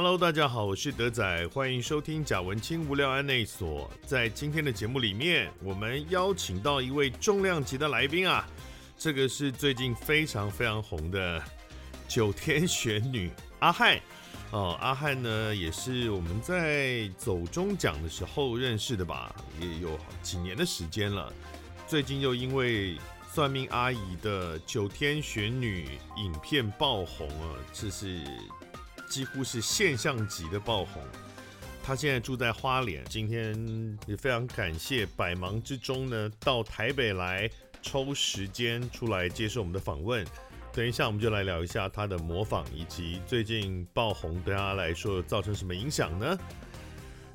Hello，大家好，我是德仔，欢迎收听贾文清无聊案内所。在今天的节目里面，我们邀请到一位重量级的来宾啊，这个是最近非常非常红的九天玄女 阿汉哦。阿汉呢，也是我们在走中奖的时候认识的吧，也有几年的时间了。最近又因为算命阿姨的九天玄女影片爆红啊，这是。几乎是现象级的爆红，他现在住在花莲。今天也非常感谢百忙之中呢，到台北来抽时间出来接受我们的访问。等一下我们就来聊一下他的模仿以及最近爆红对他来说造成什么影响呢？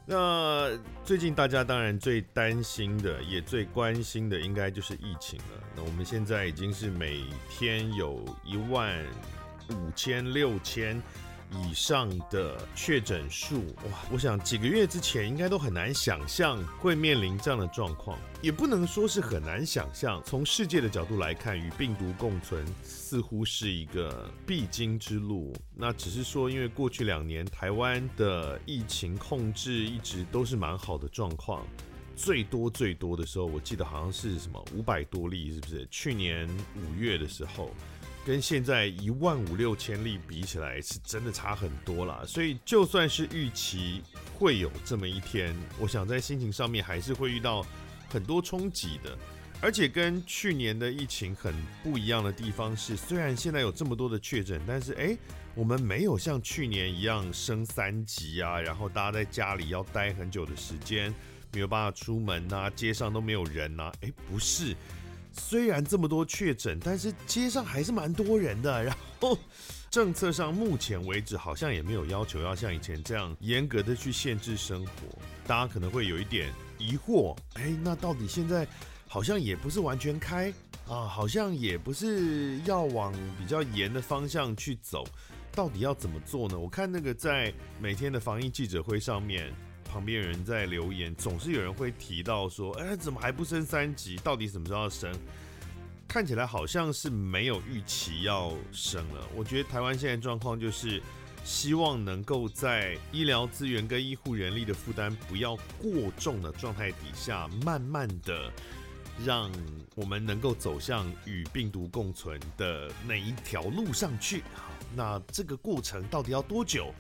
那最近大家当然最担心的也最关心的应该就是疫情了。那我们现在已经是每天有一万五千六千。以上的确诊数，哇！我想几个月之前应该都很难想象会面临这样的状况，也不能说是很难想象。从世界的角度来看，与病毒共存似乎是一个必经之路。那只是说，因为过去两年台湾的疫情控制一直都是蛮好的状况，最多最多的时候，我记得好像是什么五百多例，是不是？去年五月的时候。跟现在一万五六千例比起来，是真的差很多啦。所以就算是预期会有这么一天，我想在心情上面还是会遇到很多冲击的。而且跟去年的疫情很不一样的地方是，虽然现在有这么多的确诊，但是诶，我们没有像去年一样升三级啊，然后大家在家里要待很久的时间，没有办法出门啊，街上都没有人啊。诶，不是。虽然这么多确诊，但是街上还是蛮多人的。然后政策上目前为止好像也没有要求要像以前这样严格的去限制生活。大家可能会有一点疑惑，哎，那到底现在好像也不是完全开啊，好像也不是要往比较严的方向去走，到底要怎么做呢？我看那个在每天的防疫记者会上面。旁边有人在留言，总是有人会提到说：“哎，怎么还不升三级？到底什么时候要升？”看起来好像是没有预期要升了。我觉得台湾现在状况就是，希望能够在医疗资源跟医护人力的负担不要过重的状态底下，慢慢的让我们能够走向与病毒共存的那一条路上去。好，那这个过程到底要多久？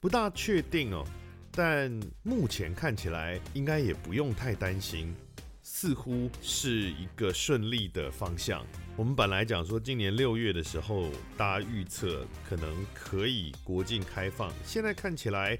不大确定哦。但目前看起来应该也不用太担心，似乎是一个顺利的方向。我们本来讲说今年六月的时候，大家预测可能可以国境开放，现在看起来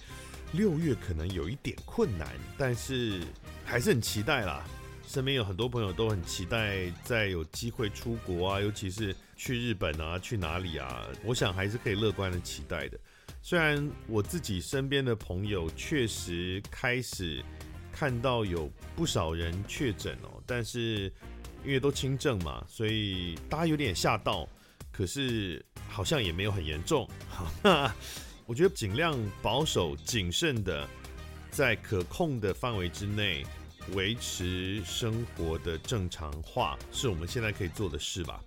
六月可能有一点困难，但是还是很期待啦。身边有很多朋友都很期待再有机会出国啊，尤其是去日本啊，去哪里啊？我想还是可以乐观的期待的。虽然我自己身边的朋友确实开始看到有不少人确诊哦，但是因为都轻症嘛，所以大家有点吓到。可是好像也没有很严重。好，我觉得尽量保守谨慎的，在可控的范围之内维持生活的正常化，是我们现在可以做的事吧。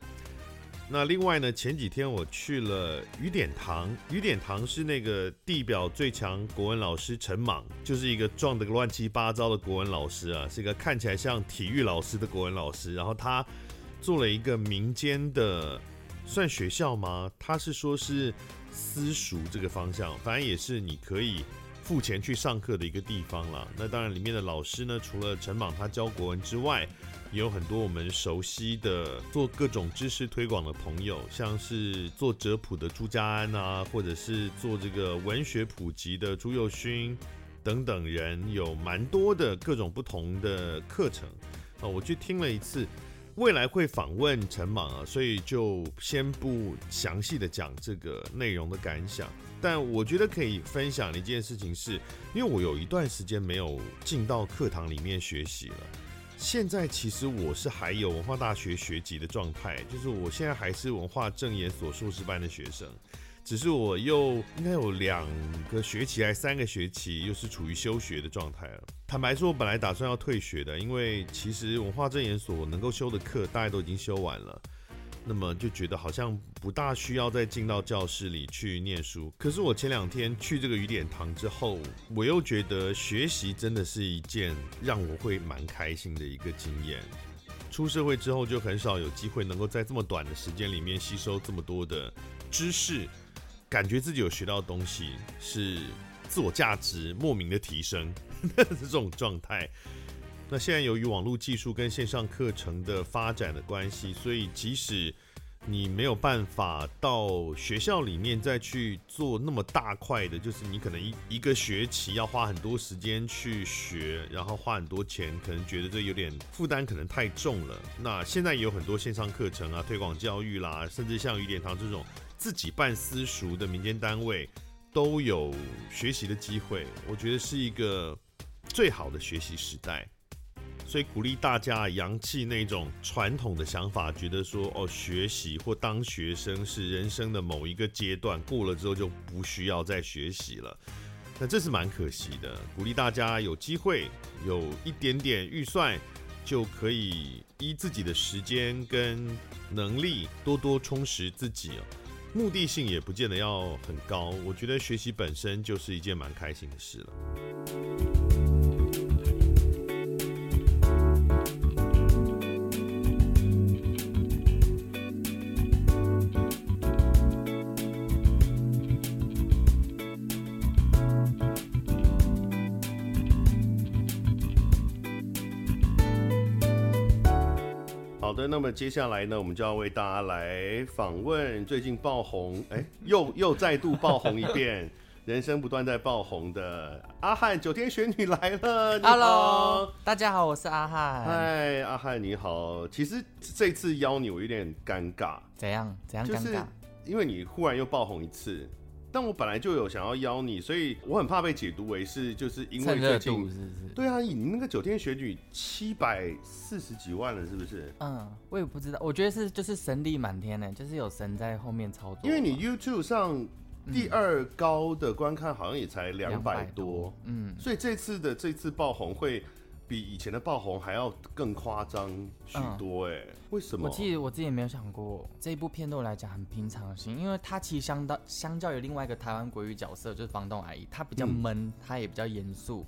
那另外呢，前几天我去了雨点堂，雨点堂是那个地表最强国文老师陈莽，就是一个撞得乱七八糟的国文老师啊，是一个看起来像体育老师的国文老师。然后他做了一个民间的，算学校吗？他是说是私塾这个方向，反正也是你可以付钱去上课的一个地方了。那当然，里面的老师呢，除了陈莽他教国文之外，有很多我们熟悉的做各种知识推广的朋友，像是做哲普的朱家安啊，或者是做这个文学普及的朱佑勋等等人，有蛮多的各种不同的课程啊。我去听了一次，未来会访问陈莽啊，所以就先不详细的讲这个内容的感想。但我觉得可以分享的一件事情是，因为我有一段时间没有进到课堂里面学习了。现在其实我是还有文化大学学籍的状态，就是我现在还是文化正研所硕士班的学生，只是我又应该有两个学期还是三个学期，又是处于休学的状态了。坦白说，我本来打算要退学的，因为其实文化正研所能够修的课大概都已经修完了。那么就觉得好像不大需要再进到教室里去念书。可是我前两天去这个雨点堂之后，我又觉得学习真的是一件让我会蛮开心的一个经验。出社会之后就很少有机会能够在这么短的时间里面吸收这么多的知识，感觉自己有学到东西，是自我价值莫名的提升，这种状态。那现在由于网络技术跟线上课程的发展的关系，所以即使你没有办法到学校里面再去做那么大块的，就是你可能一一个学期要花很多时间去学，然后花很多钱，可能觉得这有点负担，可能太重了。那现在也有很多线上课程啊，推广教育啦，甚至像雨点堂这种自己办私塾的民间单位，都有学习的机会。我觉得是一个最好的学习时代。所以鼓励大家扬弃那种传统的想法，觉得说哦，学习或当学生是人生的某一个阶段，过了之后就不需要再学习了。那这是蛮可惜的。鼓励大家有机会有一点点预算，就可以依自己的时间跟能力多多充实自己。目的性也不见得要很高。我觉得学习本身就是一件蛮开心的事了。那么接下来呢，我们就要为大家来访问最近爆红，哎，又又再度爆红一遍，人生不断在爆红的阿汉九天玄女来了。Hello，大家好，我是阿汉。嗨，阿汉你好。其实这次邀你我有点尴尬。怎样？怎样尴尬？就是因为你忽然又爆红一次。但我本来就有想要邀你，所以我很怕被解读为是就是因为最近，是是对啊，你那个九天玄女七百四十几万了，是不是？嗯，我也不知道，我觉得是就是神力满天呢，就是有神在后面操作。因为你 YouTube 上第二高的观看好像也才两百多，嗯，所以这次的这次爆红会。比以前的爆红还要更夸张许多哎、欸，嗯、为什么？我其实我自己也没有想过，这一部片对我来讲很平常心，因为它其实相当相较于另外一个台湾国语角色，就是房东阿姨，她比较闷，她、嗯、也比较严肃。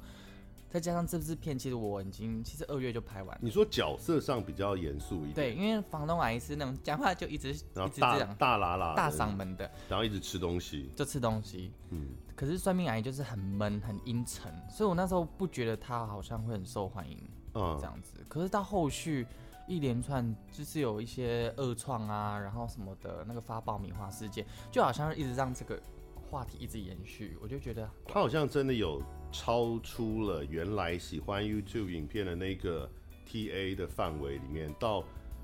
再加上这支片，其实我已经其实二月就拍完了。你说角色上比较严肃一点？对，因为房东阿姨是那种讲话就一直然后大一直这样大喇喇大嗓门的，然后一直吃东西，就吃东西。嗯，可是算命阿姨就是很闷很阴沉，所以我那时候不觉得她好像会很受欢迎，嗯，这样子。可是到后续一连串就是有一些恶创啊，然后什么的那个发爆米花事件，就好像一直让这个话题一直延续，我就觉得他好像真的有。超出了原来喜欢 YouTube 影片的那个 TA 的范围里面，到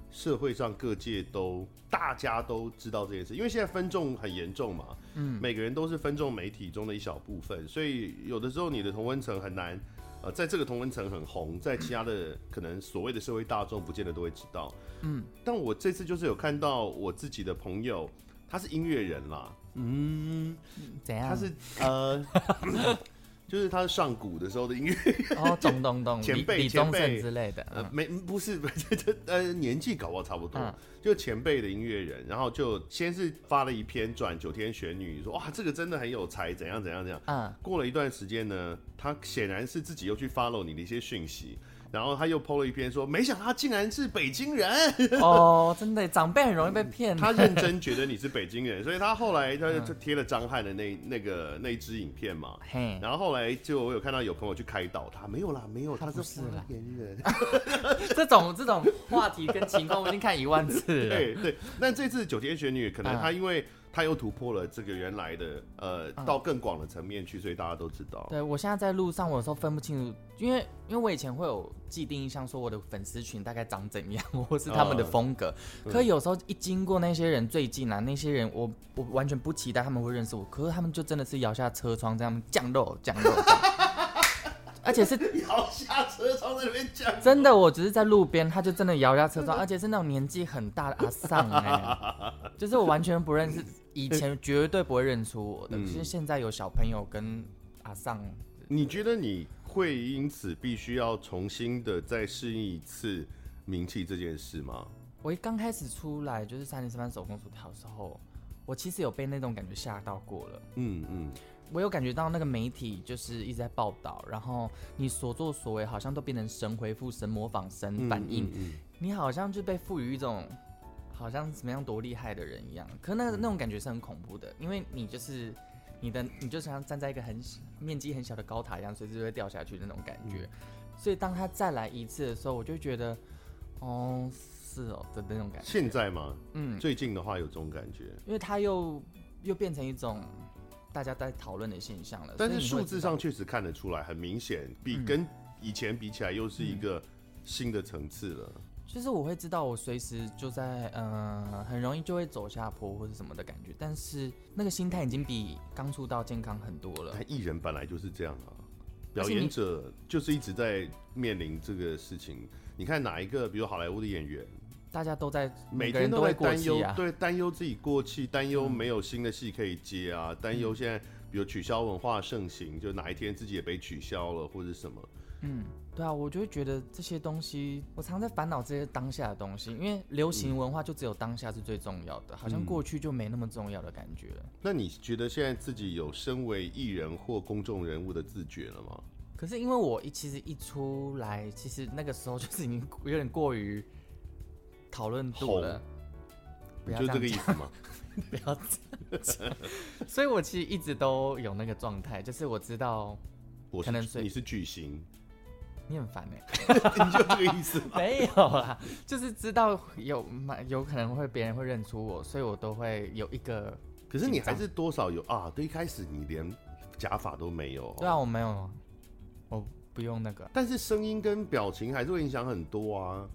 社会上各界都大家都知道这件事，因为现在分众很严重嘛，嗯，每个人都是分众媒体中的一小部分，所以有的时候你的同温层很难，呃，在这个同温层很红，在其他的可能所谓的社会大众不见得都会知道，嗯，但我这次就是有看到我自己的朋友，他是音乐人啦，嗯，怎样？他是呃。就是他上古的时候的音乐哦，咚咚咚，前辈前辈之类的，呃，没不是，这呃年纪搞不好差不多，嗯、就前辈的音乐人，然后就先是发了一篇转九天玄女，说哇这个真的很有才，怎样怎样怎样，嗯，过了一段时间呢，他显然是自己又去 follow 你的一些讯息。然后他又 po 了一篇说，没想到他竟然是北京人哦，真的长辈很容易被骗、嗯。他认真觉得你是北京人，所以他后来他就贴了张翰的那那个那一支影片嘛。嘿，然后后来就我有看到有朋友去开导他，没有啦，没有，他是花莲人。这种这种话题跟情况我已经看一万次了。对 对，但这次九天玄女可能他因为。他又突破了这个原来的，呃，到更广的层面去，所以大家都知道。对，我现在在路上，我有时候分不清楚，因为因为我以前会有既定印象，说我的粉丝群大概长怎样，或是他们的风格。嗯、可有时候一经过那些人最近啊，那些人我我完全不期待他们会认识我，可是他们就真的是摇下车窗这样降落降落。而且是摇下车窗在那边讲，真的，我只是在路边，他就真的摇下车窗，而且是那种年纪很大的阿桑哎，就是我完全不认识，以前绝对不会认出我的，其实现在有小朋友跟阿桑。你觉得你会因此必须要重新的再适应一次名气这件事吗？我一刚开始出来就是三零三班手工薯条的时候，我其实有被那种感觉吓到过了。嗯嗯，嗯我有感觉到那个媒体就是一直在报道，然后你所作所为好像都变成神回复、神模仿、神反应，嗯嗯嗯、你好像就被赋予一种好像怎么样多厉害的人一样。可是那个那种感觉是很恐怖的，因为你就是你的，你就像站在一个很面积很小的高塔一样，随时就会掉下去的那种感觉。嗯、所以当他再来一次的时候，我就觉得，哦。是哦的那种感觉。现在吗？嗯，最近的话有这种感觉，因为他又又变成一种大家在讨论的现象了。但是数字上确实看得出来，很明显，比跟以前比起来，又是一个新的层次了。就是我会知道，我随时就在呃，很容易就会走下坡或者什么的感觉。但是那个心态已经比刚出道健康很多了。艺人本来就是这样啊，表演者就是一直在面临这个事情。你看哪一个，比如好莱坞的演员？大家都在每天都在担忧，对，担忧自己过气，担忧没有新的戏可以接啊，担忧现在比如取消文化盛行，就哪一天自己也被取消了或者什么。嗯，对啊，我就会觉得这些东西，我常在烦恼这些当下的东西，因为流行文化就只有当下是最重要的，好像过去就没那么重要的感觉。那你觉得现在自己有身为艺人或公众人物的自觉了吗？可是因为我一其实一出来，其实那个时候就是已经有点过于。讨论度了，不要这，就这个意思吗？不要这样，所以我其实一直都有那个状态，就是我知道，我可能是你是巨星，你很烦哎、欸，你就这个意思吗？没有啦，就是知道有有可能会别人会认出我，所以我都会有一个。可是你还是多少有啊？对，一开始你连假发都没有。对啊，我没有，我不用那个。但是声音跟表情还是会影响很多啊。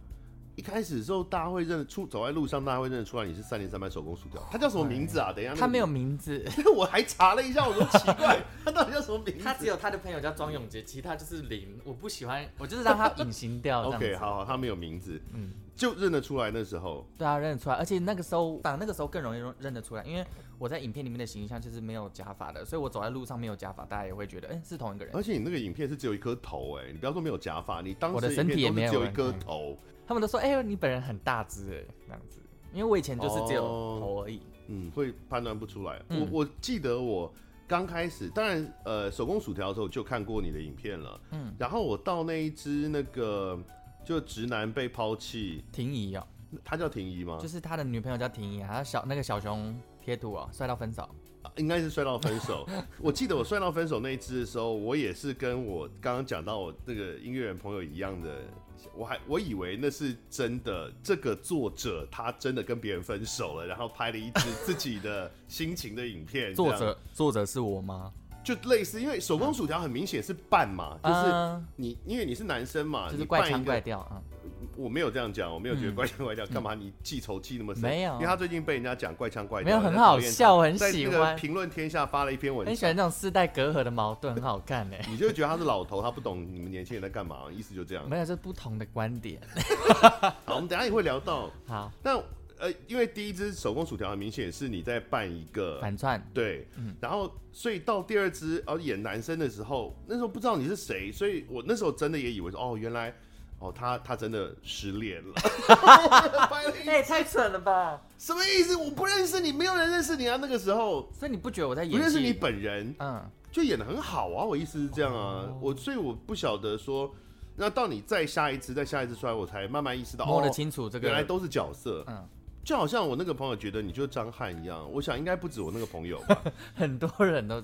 一开始的时候，大家会认出，走在路上，大家会认得出来你是三零三班手工薯条。他叫什么名字啊？等一下，他没有名字。我还查了一下，我说奇怪，他到底叫什么名字？他只有他的朋友叫庄永杰，其他就是零。我不喜欢，我就是让他隐形掉。OK，好好，他没有名字，嗯，就认得出来那时候。对啊，认得出来，而且那个时候，反正那个时候更容易认认得出来，因为我在影片里面的形象就是没有假发的，所以我走在路上没有假发，大家也会觉得，哎、欸，是同一个人。而且你那个影片是只有一颗头，哎，你不要说没有假发，你当时的身体也没有只有一颗头。他们都说：“哎、呦，你本人很大只哎，那样子。因为我以前就是只有头而已，嗯，会判断不出来。嗯、我我记得我刚开始，当然，呃，手工薯条的时候就看过你的影片了，嗯。然后我到那一只那个就直男被抛弃，婷宜哦，他叫婷宜吗？就是他的女朋友叫婷宜，他小那个小熊贴图哦，帅到分手。”应该是摔到分手。我记得我摔到分手那一支的时候，我也是跟我刚刚讲到我那个音乐人朋友一样的，我还我以为那是真的，这个作者他真的跟别人分手了，然后拍了一支自己的心情的影片。作者作者是我吗？就类似，因为手工薯条很明显是拌嘛，就是你因为你是男生嘛，就是怪腔怪调啊。我没有这样讲，我没有觉得怪腔怪调，干、嗯、嘛你记仇记那么深？没有，因为他最近被人家讲怪腔怪调，没有很好笑，我很喜欢。评论天下发了一篇文，很喜欢这种世代隔阂的矛盾，很好看呢。你就会觉得他是老头，他不懂你们年轻人在干嘛，意思就这样。没有，是不同的观点。好，我们等下也会聊到。好，那呃，因为第一只手工薯条很明显是你在扮一个反串，对，嗯、然后所以到第二只哦演男生的时候，那时候不知道你是谁，所以我那时候真的也以为说哦原来。哦，他他真的失恋了 哎，太蠢了吧？什么意思？我不认识你，没有人认识你啊！那个时候，所以你不觉得我在演？不认识你本人，嗯，就演的很好啊！我意思是这样啊，哦、我所以我不晓得说，那到你再下一次，再下一次出来，我才慢慢意识到，摸得清楚这个，原来都是角色，嗯，就好像我那个朋友觉得你就是张翰一样，我想应该不止我那个朋友吧，很多人都。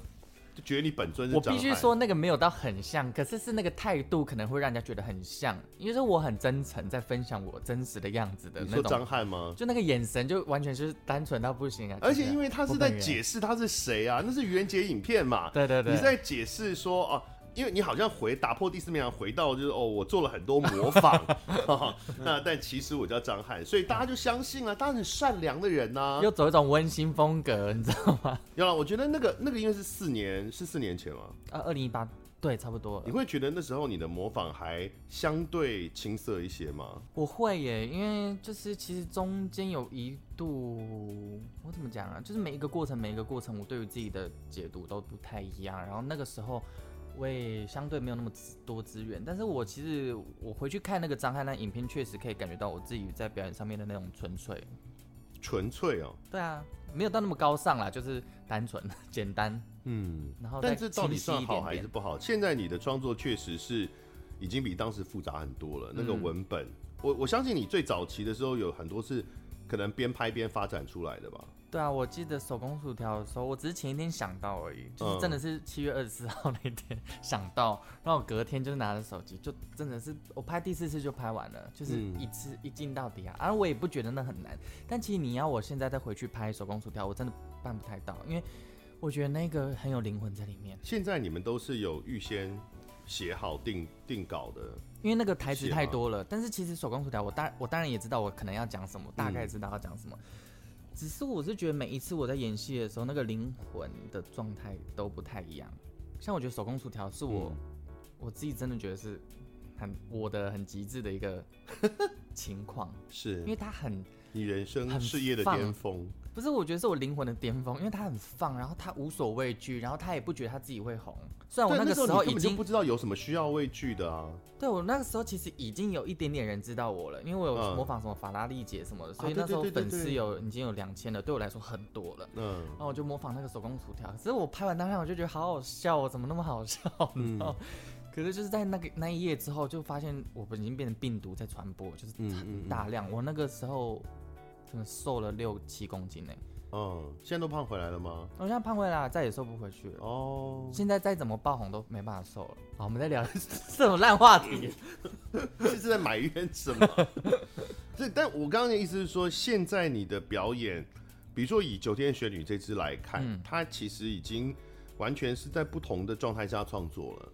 就觉得你本尊是。我必须说那个没有到很像，可是是那个态度可能会让人家觉得很像，因为是我很真诚在分享我真实的样子的那种。张翰吗？就那个眼神就完全是单纯到不行啊！而且因为他是在解释他是谁啊，那是愚人节影片嘛。对对对。你在解释说哦。因为你好像回打破第四面墙，回到就是哦，我做了很多模仿，那但其实我叫张翰，所以大家就相信了，大家很善良的人呐、啊，又走一种温馨风格，你知道吗？有了，我觉得那个那个应该是四年，是四年前吗？啊，二零一八，对，差不多。你会觉得那时候你的模仿还相对青涩一些吗？我会耶，因为就是其实中间有一度，我怎么讲啊？就是每一个过程，每一个过程，我对于自己的解读都不太一样，然后那个时候。我也相对没有那么多资源，但是我其实我回去看那个张翰那影片，确实可以感觉到我自己在表演上面的那种纯粹。纯粹哦。对啊，没有到那么高尚啦，就是单纯 简单。嗯，然后但是到底算好还是不好？现在你的创作确实是已经比当时复杂很多了。嗯、那个文本，我我相信你最早期的时候有很多是可能边拍边发展出来的吧？对啊，我记得手工薯条的时候，我只是前一天想到而已，就是真的是七月二十四号那天 想到，然后隔天就是拿着手机，就真的是我拍第四次就拍完了，就是一次一镜到底啊。而我也不觉得那很难，但其实你要我现在再回去拍手工薯条，我真的办不太到，因为我觉得那个很有灵魂在里面。现在你们都是有预先写好定定稿的，因为那个台词太多了。但是其实手工薯条，我当我当然也知道我可能要讲什么，大概知道要讲什么。只是我是觉得每一次我在演戏的时候，那个灵魂的状态都不太一样。像我觉得手工薯条是我、嗯、我自己真的觉得是很我的很极致的一个 情况，是因为他很你人生事业的巅峰。不是，我觉得是我灵魂的巅峰，因为他很放，然后他无所畏惧，然后他也不觉得他自己会红。虽然我那个时候已经不知道有什么需要畏惧的啊。对，我那个时候其实已经有一点点人知道我了，因为我有模仿什么法拉利姐什么的，所以那时候粉丝有已经有两千了，对我来说很多了。嗯，然后我就模仿那个手工薯条，可是我拍完当下我就觉得好好笑哦，怎么那么好笑？嗯，可是就是在那个那一夜之后，就发现我已经变成病毒在传播，就是很大量。我那个时候真的瘦了六七公斤呢。嗯，现在都胖回来了吗？我现在胖回来了，再也瘦不回去了。哦，现在再怎么爆红都没办法瘦了。好，我们再聊 这种烂话题，这 是在埋怨什么？这，但我刚刚的意思是说，现在你的表演，比如说以《九天玄女》这支来看，嗯、它其实已经完全是在不同的状态下创作了，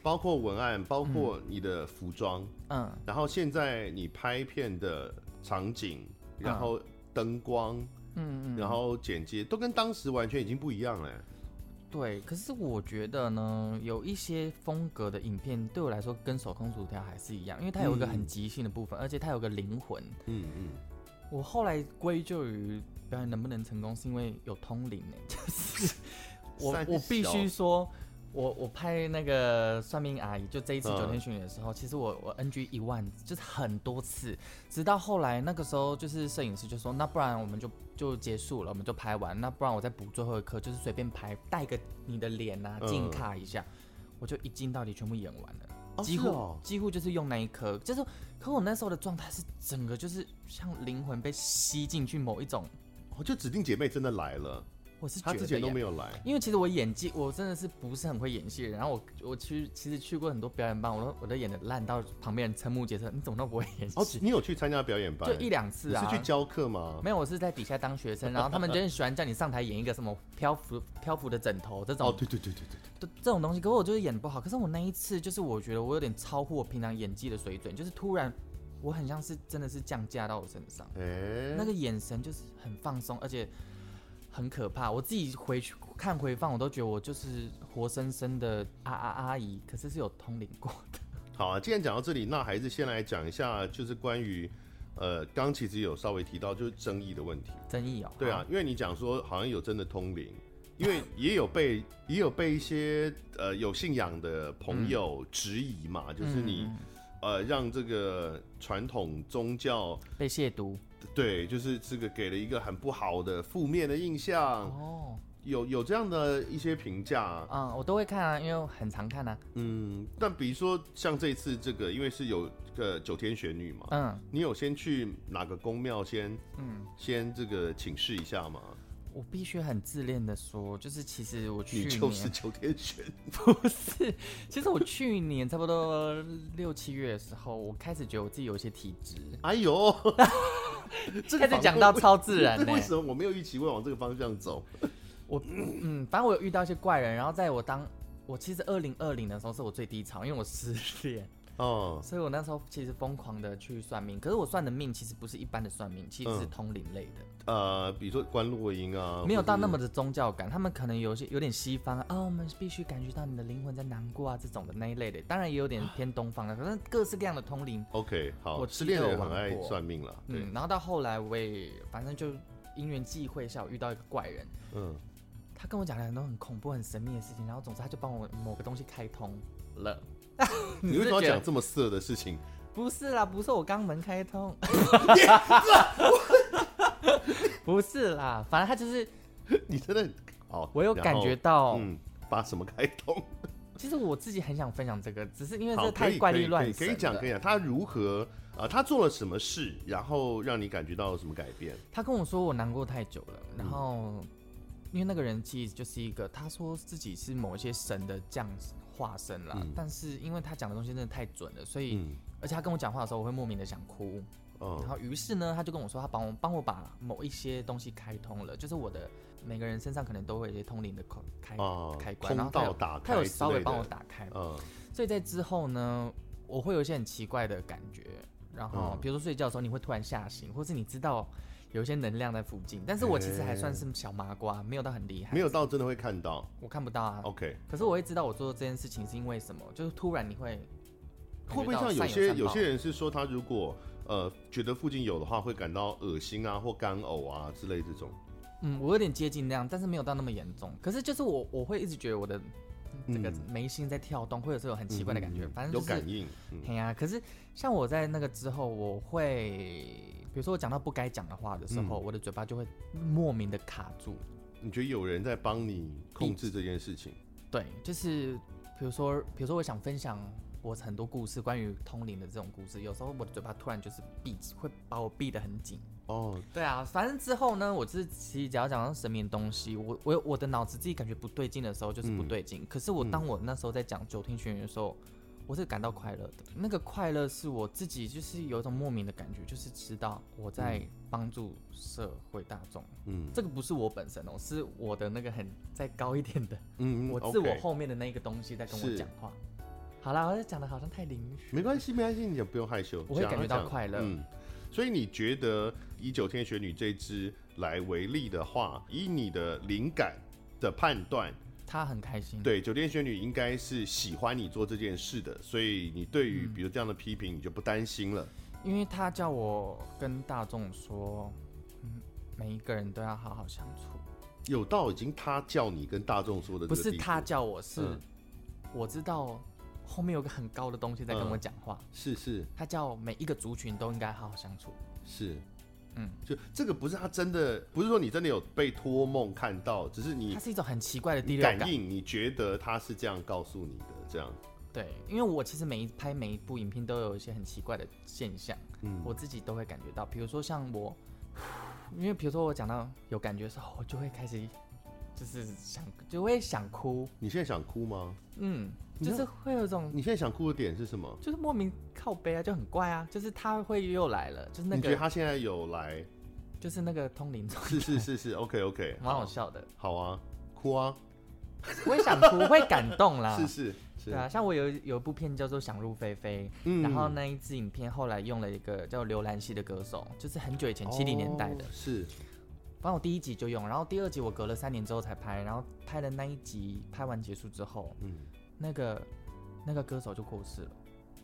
包括文案，包括你的服装，嗯，然后现在你拍片的场景，然后灯光。嗯嗯，然后剪接都跟当时完全已经不一样了。对，可是我觉得呢，有一些风格的影片对我来说跟手工薯条还是一样，因为它有一个很即兴的部分，嗯、而且它有个灵魂。嗯嗯。我后来归咎于表演能不能成功，是因为有通灵呢，就是我我必须说。我我拍那个算命阿姨，就这一次九天巡演的时候，嗯、其实我我 NG 一万，就是很多次，直到后来那个时候，就是摄影师就说，那不然我们就就结束了，我们就拍完，那不然我再补最后一颗，就是随便拍，带个你的脸啊，近卡一下，嗯、我就一镜到底全部演完了，哦、几乎、哦、几乎就是用那一颗，就是，可我那时候的状态是整个就是像灵魂被吸进去某一种，我就指定姐妹真的来了。我是觉得他之前都没有来，因为其实我演技我真的是不是很会演戏的人。然后我我去其实去过很多表演班，我都我都演的烂到旁边人瞠目结舌。你怎么都不会演戏？哦，你有去参加表演班？就一两次啊。你是去教课吗？没有，我是在底下当学生。然后他们就很喜欢叫你上台演一个什么漂浮漂浮的枕头这种。哦，对对对对对，这种东西。可是我就是演不好。可是我那一次就是我觉得我有点超乎我平常演技的水准，就是突然我很像是真的是降价到我身上，欸、那个眼神就是很放松，而且。很可怕，我自己回去看回放，我都觉得我就是活生生的阿阿阿姨，可是是有通灵过的。好啊，既然讲到这里，那还是先来讲一下，就是关于呃，刚其实有稍微提到就是争议的问题。争议哦。对啊，因为你讲说好像有真的通灵，因为也有被也有被一些呃有信仰的朋友质疑嘛，嗯、就是你呃让这个传统宗教被亵渎。对，就是这个给了一个很不好的负面的印象。哦，有有这样的一些评价，嗯，我都会看啊，因为我很常看啊，嗯，但比如说像这次这个，因为是有个九天玄女嘛，嗯，你有先去哪个宫庙先，嗯，先这个请示一下吗？我必须很自恋的说，就是其实我去年你就是九天玄，不是，其实我去年差不多六七月的时候，我开始觉得我自己有一些体质，哎呦，这开始讲到超自然，为什么我没有预期会往这个方向走？我嗯，反正我有遇到一些怪人，然后在我当我其实二零二零的时候是我最低潮，因为我失恋。哦，所以我那时候其实疯狂的去算命，可是我算的命其实不是一般的算命，其实是通灵类的。呃，比如说观落音啊，没有到那么的宗教感，他们可能有些有点西方啊，我们必须感觉到你的灵魂在难过啊这种的那一类的，当然也有点偏东方的，可是各式各样的通灵。OK，好，我失恋的人很爱算命了，嗯，然后到后来我也反正就因缘际会下，我遇到一个怪人，嗯。他跟我讲了很多很恐怖、很神秘的事情，然后总之他就帮我某个东西开通了。你为什么要讲这么色的事情？不是啦，不是我肛门开通，不是啦，反正他就是你真的哦，我有感觉到，嗯，把什么开通？其实我自己很想分享这个，只是因为这太怪力乱神。可以讲，可以讲，他如何啊？他做了什么事，然后让你感觉到有什么改变？他跟我说我难过太久了，然后因为那个人其实就是一个，他说自己是某一些神的这样子化身啦，但是因为他讲的东西真的太准了，所以。而且他跟我讲话的时候，我会莫名的想哭。嗯、然后于是呢，他就跟我说，他帮我帮我把某一些东西开通了，就是我的每个人身上可能都会有一些通灵的开开开关，然后他有他有稍微帮我打开。嗯、所以在之后呢，我会有一些很奇怪的感觉。然后比如说睡觉的时候，你会突然吓醒，或是你知道有一些能量在附近。但是我其实还算是小麻瓜，没有到很厉害，没有到真的会看到。我看不到啊。OK。可是我会知道我做这件事情是因为什么，就是突然你会。会不会像有些有些人是说，他如果呃觉得附近有的话，会感到恶心啊或干呕啊之类这种？嗯，我有点接近那样，但是没有到那么严重。可是就是我我会一直觉得我的这个眉心在跳动，或者是有很奇怪的感觉，反正就是有感应。对呀，可是像我在那个之后，我会比如说我讲到不该讲的话的时候，我的嘴巴就会莫名的卡住。你觉得有人在帮你控制这件事情？对，就是比如说比如说我想分享。我很多故事，关于通灵的这种故事，有时候我的嘴巴突然就是闭，会把我闭得很紧。哦，oh. 对啊，反正之后呢，我就是其实只要讲到神秘的东西，我我我的脑子自己感觉不对劲的时候，就是不对劲。嗯、可是我当我那时候在讲九天玄女的时候，我是感到快乐的。那个快乐是我自己就是有一种莫名的感觉，就是知道我在帮助社会大众。嗯，这个不是我本身哦，是我的那个很再高一点的，嗯，我自我后面的那个东西在跟我讲话。好啦，我讲的好像太灵虚。没关系，没关系，你也不用害羞。我会感觉到快乐。嗯，所以你觉得以九天玄女这支来为例的话，以你的灵感的判断，她很开心。对，酒店仙女应该是喜欢你做这件事的，所以你对于比如这样的批评，你就不担心了。嗯，因为他叫我跟大众说，嗯，每一个人都要好好相处。有到已经他叫你跟大众说的，不是他叫我，是我知道。后面有个很高的东西在跟我讲话，嗯、是是，他叫每一个族群都应该好好相处，是，嗯，就这个不是他真的，不是说你真的有被托梦看到，只是你，它是一种很奇怪的第六感，感应，你觉得他是这样告诉你的，这样，对，因为我其实每一拍每一部影片都有一些很奇怪的现象，嗯，我自己都会感觉到，比如说像我，因为比如说我讲到有感觉的时候，我就会开始。就是想，就会想哭。你现在想哭吗？嗯，就是会有一种。你现在想哭的点是什么？就是莫名靠背啊，就很怪啊。就是他会又来了，就是那个。你觉得他现在有来？就是那个通灵。是是是是，OK OK，蛮好笑的。好啊，哭啊！我也想哭，会感动啦。是是是。对啊，像我有有一部片叫做《想入非非》，嗯，然后那一支影片后来用了一个叫刘兰希的歌手，就是很久以前七零年代的。是。反正我第一集就用，然后第二集我隔了三年之后才拍，然后拍的那一集拍完结束之后，嗯，那个那个歌手就过世了，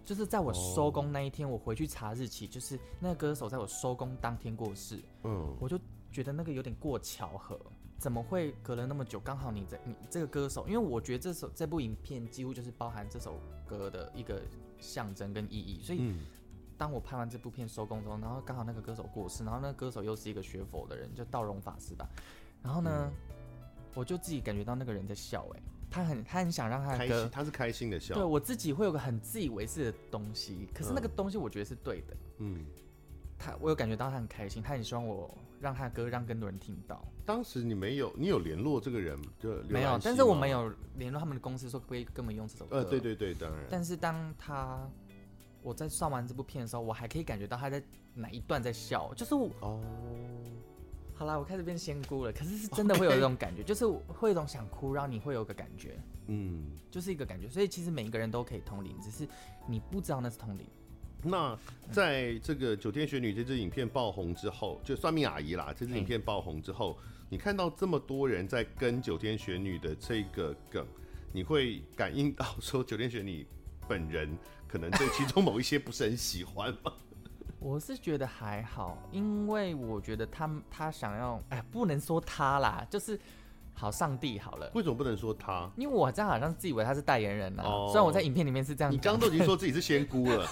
就是在我收工那一天，我回去查日期，就是那个歌手在我收工当天过世，嗯，我就觉得那个有点过巧合，怎么会隔了那么久，刚好你在你这个歌手，因为我觉得这首这部影片几乎就是包含这首歌的一个象征跟意义，所以。嗯当我拍完这部片收工之后，然后刚好那个歌手过世，然后那个歌手又是一个学佛的人，就道荣法师吧。然后呢，嗯、我就自己感觉到那个人在笑，哎，他很他很想让他的歌，他是开心的笑。对，我自己会有个很自以为是的东西，可是那个东西我觉得是对的。嗯，他我有感觉到他很开心，他很希望我让他的歌让更多人听到。当时你没有，你有联络这个人就没有，但是我没有联络他们的公司说可不可以跟我们用这首歌。呃，对对对，当然。但是当他。我在上完这部片的时候，我还可以感觉到他在哪一段在笑，就是我哦，好啦，我开始变仙姑了，可是是真的会有一种感觉. 就是会有一种想哭，然后你会有个感觉，嗯，就是一个感觉，所以其实每一个人都可以通灵，只是你不知道那是通灵。那在这个九天玄女这支影片爆红之后，就算命阿姨啦，这支影片爆红之后，你看到这么多人在跟九天玄女的这个梗，你会感应到说九天玄女本人。可能对其中某一些不是很喜欢吧。我是觉得还好，因为我觉得他他想要，哎，不能说他啦，就是好，上帝好了。为什么不能说他？因为我这样好像自以为他是代言人呢、啊。哦、虽然我在影片里面是这样，你刚刚都已经说自己是仙姑了。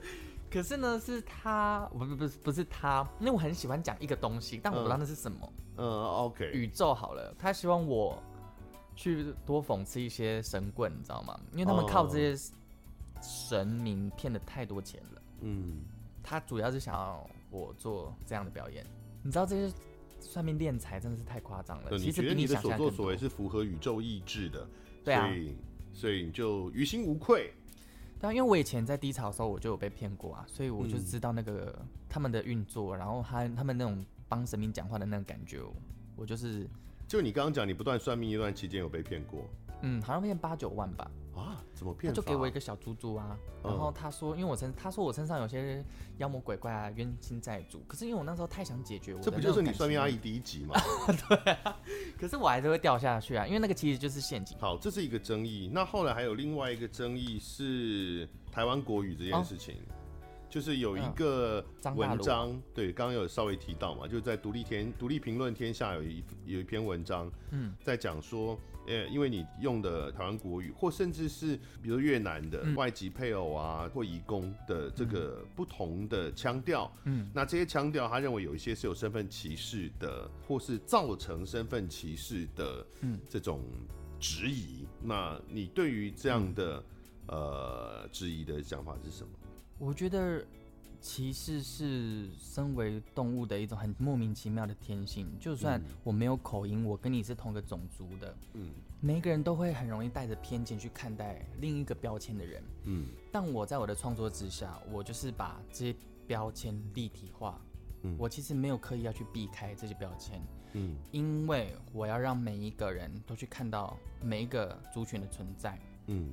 可是呢，是他，不不不是不是他，因为我很喜欢讲一个东西，但我不知道那是什么。嗯，嗯，OK。宇宙好了，他希望我去多讽刺一些神棍，你知道吗？因为他们靠这些神明骗了太多钱了。嗯，他主要是想要我做这样的表演。你知道这些算命敛财真的是太夸张了。嗯、其实比你的所作所为是符合宇宙意志的，对啊，所以所以你就于心无愧。但因为我以前在低潮的时候，我就有被骗过啊，所以我就知道那个他们的运作，嗯、然后他他们那种帮神明讲话的那种感觉，我就是。就你刚刚讲，你不断算命一段期间有被骗过？嗯，好像骗八九万吧。啊？怎么变？他就给我一个小猪猪啊，然后他说，因为我身他说我身上有些妖魔鬼怪啊，冤亲债主。可是因为我那时候太想解决我，这不就是你算命阿姨第一集吗？对啊。可是我还是会掉下去啊，因为那个其实就是陷阱。好，这是一个争议。那后来还有另外一个争议是台湾国语这件事情。哦就是有一个文章，嗯、对，刚刚有稍微提到嘛，就在独立天、独立评论天下有一有一篇文章，嗯，在讲说，呃，因为你用的台湾国语，或甚至是比如越南的外籍配偶啊，或移工的这个不同的腔调，嗯，那这些腔调，他认为有一些是有身份歧视的，或是造成身份歧视的，嗯，这种质疑。那你对于这样的、嗯、呃质疑的想法是什么？我觉得歧视是身为动物的一种很莫名其妙的天性。就算我没有口音，我跟你是同个种族的，嗯，每一个人都会很容易带着偏见去看待另一个标签的人，嗯。但我在我的创作之下，我就是把这些标签立体化，嗯，我其实没有刻意要去避开这些标签，嗯，因为我要让每一个人都去看到每一个族群的存在，嗯，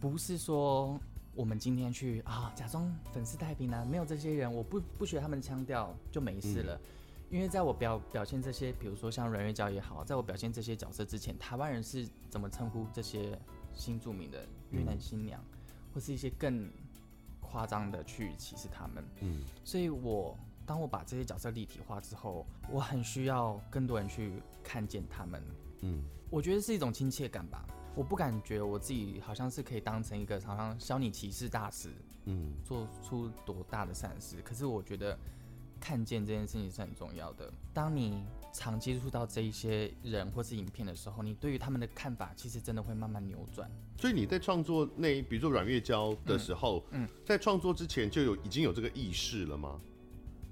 不是说。我们今天去啊，假装粉饰太平呢，没有这些人，我不不学他们腔调就没事了。嗯、因为在我表表现这些，比如说像阮月娇也好，在我表现这些角色之前，台湾人是怎么称呼这些新著名的越南新娘，嗯、或是一些更夸张的去歧视他们。嗯，所以我当我把这些角色立体化之后，我很需要更多人去看见他们。嗯，我觉得是一种亲切感吧。我不感觉我自己好像是可以当成一个好像消弭歧视大师，嗯，做出多大的善事。可是我觉得看见这件事情是很重要的。当你常接触到这一些人或是影片的时候，你对于他们的看法其实真的会慢慢扭转。所以你在创作那，比如说阮月娇的时候，嗯，嗯，在创作之前就有已经有这个意识了吗？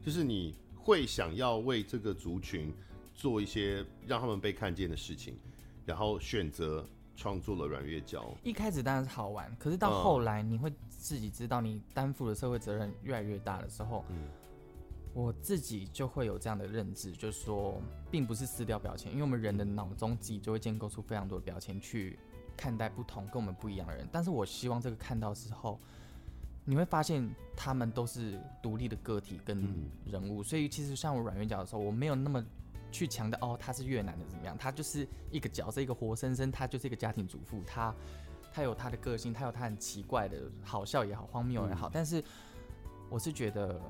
就是你会想要为这个族群做一些让他们被看见的事情，然后选择。创作了软月娇，一开始当然是好玩，可是到后来你会自己知道，你担负的社会责任越来越大的时候，嗯，我自己就会有这样的认知，就是说，并不是撕掉标签，因为我们人的脑中自己就会建构出非常多的标签去看待不同跟我们不一样的人，但是我希望这个看到之后，你会发现他们都是独立的个体跟人物，所以其实像我软月角的时候，我没有那么。去强调哦，他是越南的怎么样？他就是一个角色，一个活生生，他就是一个家庭主妇。他他有他的个性，他有他很奇怪的，好笑也好，荒谬也好。嗯、但是我是觉得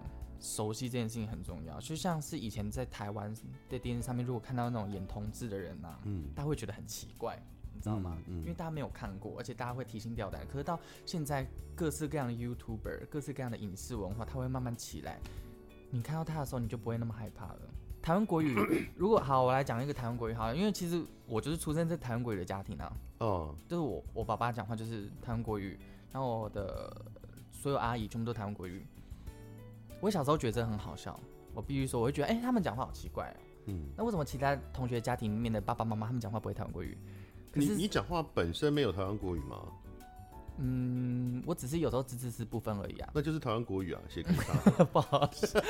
熟悉这件事情很重要。就像是以前在台湾的电视上面，如果看到那种演同志的人呐、啊，嗯，大家会觉得很奇怪，你知道吗？嗯嗯、因为大家没有看过，而且大家会提心吊胆。可是到现在，各式各样的 YouTuber，各式各样的影视文化，它会慢慢起来。你看到他的时候，你就不会那么害怕了。台湾国语，如果好，我来讲一个台湾国语好了，因为其实我就是出生在台湾国语的家庭啊。哦。就是我我爸爸讲话就是台湾国语，然后我的所有阿姨全部都台湾国语。我小时候觉得这很好笑，我必须说，我会觉得，哎、欸，他们讲话好奇怪哦。嗯。那为什么其他同学家庭里面的爸爸妈妈他们讲话不会台湾国语？可是你你讲话本身没有台湾国语吗？嗯，我只是有时候只字是不分而已啊。那就是台湾国语啊，写给他。不好意思，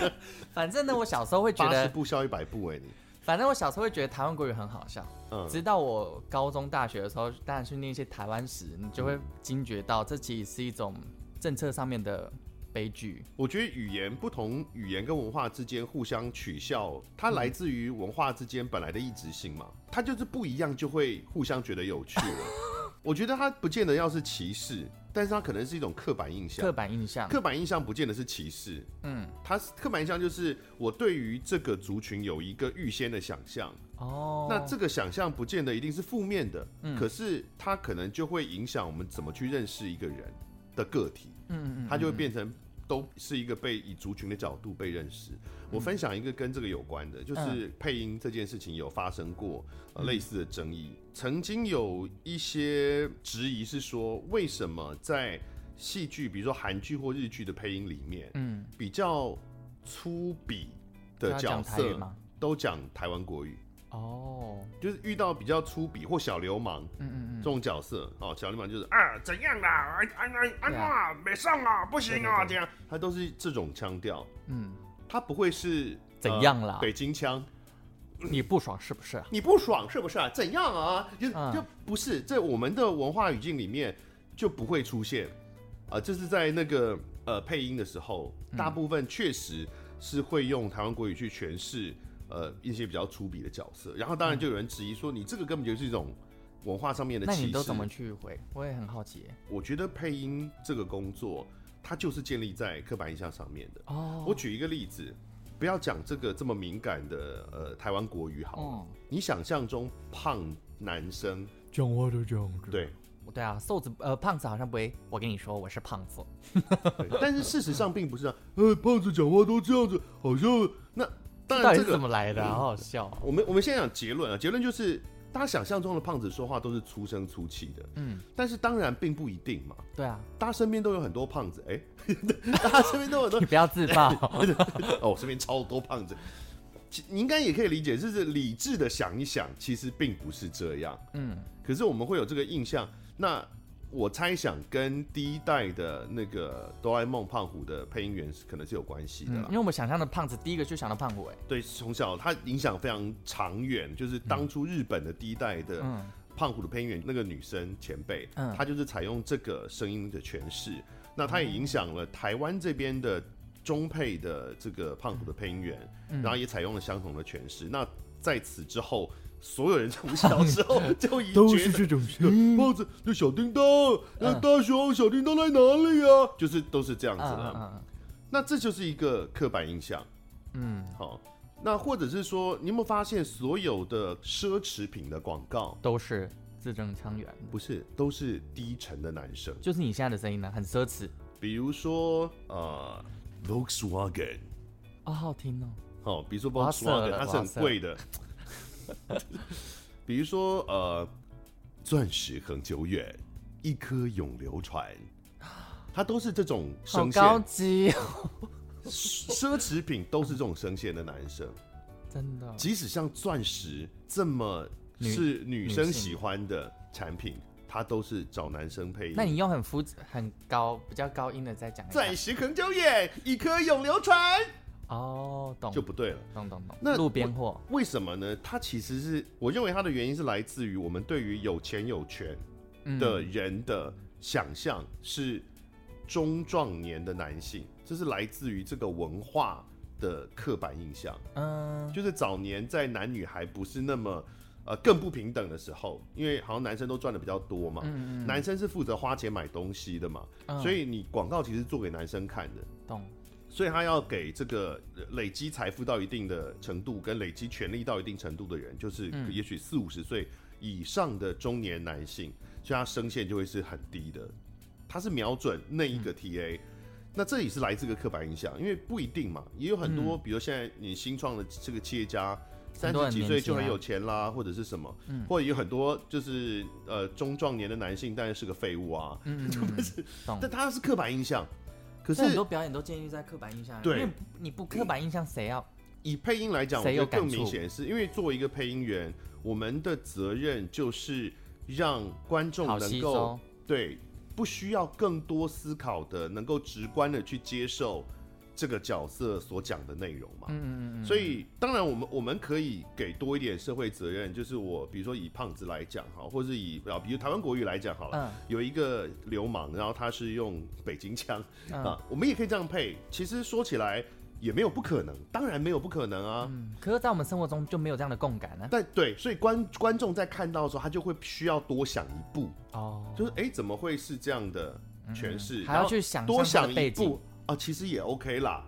反正呢，我小时候会觉得八十步笑一百步哎，你。反正我小时候会觉得台湾国语很好笑。嗯。直到我高中、大学的时候，当然去念一些台湾史，你就会惊觉到这其实是一种政策上面的悲剧。我觉得语言不同，语言跟文化之间互相取笑，它来自于文化之间本来的异质性嘛。它就是不一样，就会互相觉得有趣了。我觉得他不见得要是歧视，但是他可能是一种刻板印象。刻板印象，刻板印象不见得是歧视，嗯，它刻板印象就是我对于这个族群有一个预先的想象。哦，那这个想象不见得一定是负面的，嗯可是它可能就会影响我们怎么去认识一个人的个体，嗯嗯嗯，它就会变成都是一个被以族群的角度被认识。我分享一个跟这个有关的，就是配音这件事情有发生过呃类似的争议，曾经有一些质疑是说，为什么在戏剧，比如说韩剧或日剧的配音里面，嗯，比较粗鄙的角色都讲台湾国语。哦，就是遇到比较粗鄙或小流氓，嗯嗯嗯，这种角色，哦，小流氓就是啊怎样啦，啊啊啊啊，没上啊，不行啊，这样，他都是这种腔调，嗯，他不会是怎样啦？呃北京腔，你不爽是不是？你不爽是不是啊？怎样啊？就嗯。就不是在我们的文化语境里面就不会出现，啊，这是在那个呃配音的时候，大部分确实是会用台湾国语去诠释。呃，一些比较粗鄙的角色，然后当然就有人质疑说，你这个根本就是一种文化上面的歧视。那你都怎么去回？我也很好奇。我觉得配音这个工作，它就是建立在刻板印象上面的。哦，我举一个例子，不要讲这个这么敏感的呃台湾国语好了。嗯你想象中胖男生讲话都这样子。对，对啊，瘦子呃胖子好像不会。我跟你说，我是胖子。但是事实上并不是啊。呃，胖子讲话都这样子，好像那。当然，这个怎么来的？好好笑。我们我们先讲结论啊，结论就是大家想象中的胖子说话都是粗声粗气的，嗯，但是当然并不一定嘛。对啊，大家身边都有很多胖子，哎，大家身边都有很多，你不要自爆。哦，我身边超多胖子，你应该也可以理解，就是理智的想一想，其实并不是这样，嗯，可是我们会有这个印象，那。我猜想跟第一代的那个哆啦 A 梦胖虎的配音员是可能是有关系的啦，嗯，因为我们想象的胖子，第一个就想到胖虎，哎，对，从小他影响非常长远，就是当初日本的第一代的胖虎的配音员那个女生前辈，嗯，她就是采用这个声音的诠释，那她也影响了台湾这边的中配的这个胖虎的配音员，然后也采用了相同的诠释，那在此之后。所有人从小时候就已经 都是这种声胖子，那小叮当，那大熊，小叮当在哪里啊？就是都是这样子的。那这就是一个刻板印象。嗯，好。那或者是说，你有没有发现，所有的奢侈品的广告都是字正腔圆？不是，都是低沉的男生。就是你现在的声音呢，很奢侈。比如说，呃，Volkswagen，哦，好听哦。好，比如说 Volkswagen，它是很贵的。比如说，呃，钻石恒久远，一颗永流传，它都是这种声线，高级哦，奢侈品都是这种声线的男生，真的。即使像钻石这么是女生喜欢的产品，它都是找男生配音。那你用很肤很高、比较高音的再讲，钻石恒久远，一颗永流传。哦，懂就不对了。懂懂懂。那路边货为什么呢？它其实是我认为它的原因是来自于我们对于有钱有权的人的想象是中壮年的男性，这是来自于这个文化的刻板印象。嗯，就是早年在男女还不是那么呃更不平等的时候，因为好像男生都赚的比较多嘛，嗯嗯，男生是负责花钱买东西的嘛，嗯，所以你广告其实做给男生看的。懂。所以他要给这个累积财富到一定的程度，跟累积权力到一定程度的人，就是也许四五十岁以上的中年男性，所以他声线就会是很低的。他是瞄准那一个 TA，那这也是来自个刻板印象，因为不一定嘛，也有很多，比如现在你新创的这个企业家，三十几岁就很有钱啦，或者是什么，或者有很多就是呃中壮年的男性，但是是个废物啊，嗯，但他是刻板印象。可是很多表演都建立在刻板印象，对，因为你不刻板印象，谁要？以配音来讲，我觉得更明显是因为作为一个配音员，我们的责任就是让观众能够对不需要更多思考的，能够直观的去接受。这个角色所讲的内容嘛，嗯嗯嗯，所以当然我们我们可以给多一点社会责任，就是我比如说以胖子来讲哈，或者是以啊，比如台湾国语来讲好了，有一个流氓，然后他是用北京腔啊，我们也可以这样配。其实说起来也没有不可能，当然没有不可能啊。嗯可是，在我们生活中就没有这样的共感呢。但对，所以观观众在看到的时候，他就会需要多想一步哦，就是哎，怎么会是这样的？诠释，还要去想多想一步啊，其实也 OK 啦。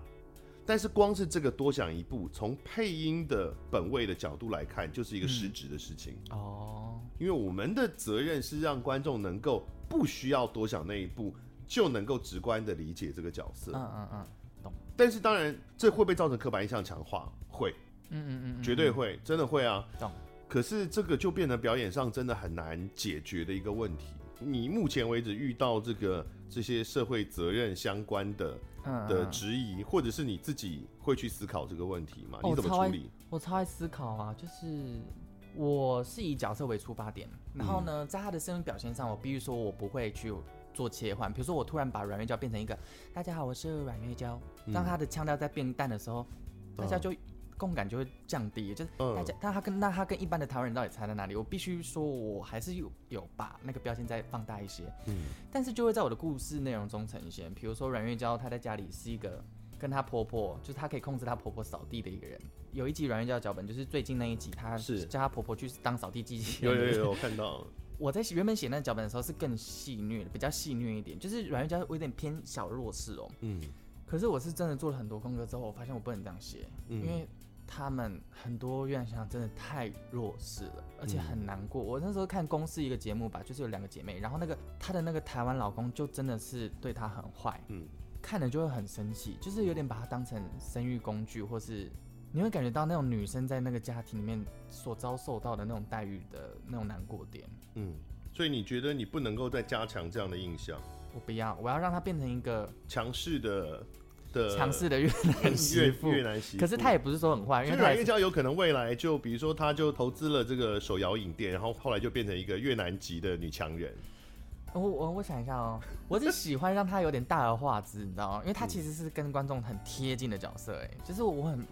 但是光是这个多想一步，从配音的本位的角度来看，就是一个失职的事情哦。因为我们的责任是让观众能够不需要多想那一步，就能够直观的理解这个角色。嗯嗯嗯，懂。但是当然，这会不会造成刻板印象强化？会。嗯嗯嗯，绝对会，真的会啊。懂。可是这个就变成表演上真的很难解决的一个问题。你目前为止遇到这个这些社会责任相关的的质疑，或者是你自己会去思考这个问题吗？你怎么处理？我超爱思考啊，就是我是以角色为出发点，然后呢，在他的声音表现上，我必须说我不会去做切换。比如说，我突然把阮月娇变成一个“大家好，我是阮月娇”，当他的腔调在变淡的时候，大家就。共感就会降低，就是大家，但他跟那他跟一般的台湾人到底差在哪里？我必须说，我还是有有把那个标签再放大一些，嗯，但是就会在我的故事内容中呈现。比如说阮月娇，她在家里是一个跟她婆婆，就是她可以控制她婆婆扫地的一个人。有一集阮月娇的脚本就是最近那一集，她是叫她婆婆去当扫地机器人。有有有，我看到。我在原本写那个脚本的时候是更戏谑，比较戏虐一点，就是阮月娇有点偏小弱势哦，嗯。可是我是真的做了很多功课之后，我发现我不能这样写，因为。他们很多院长真的太弱势了，而且很难过。嗯、我那时候看公司一个节目吧，就是有两个姐妹，然后那个她的那个台湾老公就真的是对她很坏，嗯，看了就会很生气，就是有点把她当成生育工具，或是你会感觉到那种女生在那个家庭里面所遭受到的那种待遇的那种难过点，嗯，所以你觉得你不能够再加强这样的印象？我不要，我要让她变成一个强势的。强势的越南媳妇，越南媳妇，可是他也不是说很坏，因为阮月娇有可能未来就比如说，她就投资了这个手摇饮店，然后后来就变成一个越南籍的女强人。我我我想一下哦，我是喜欢让她有点大而化之，你知道吗？因为她其实是跟观众很贴近的角色，哎，就是我很，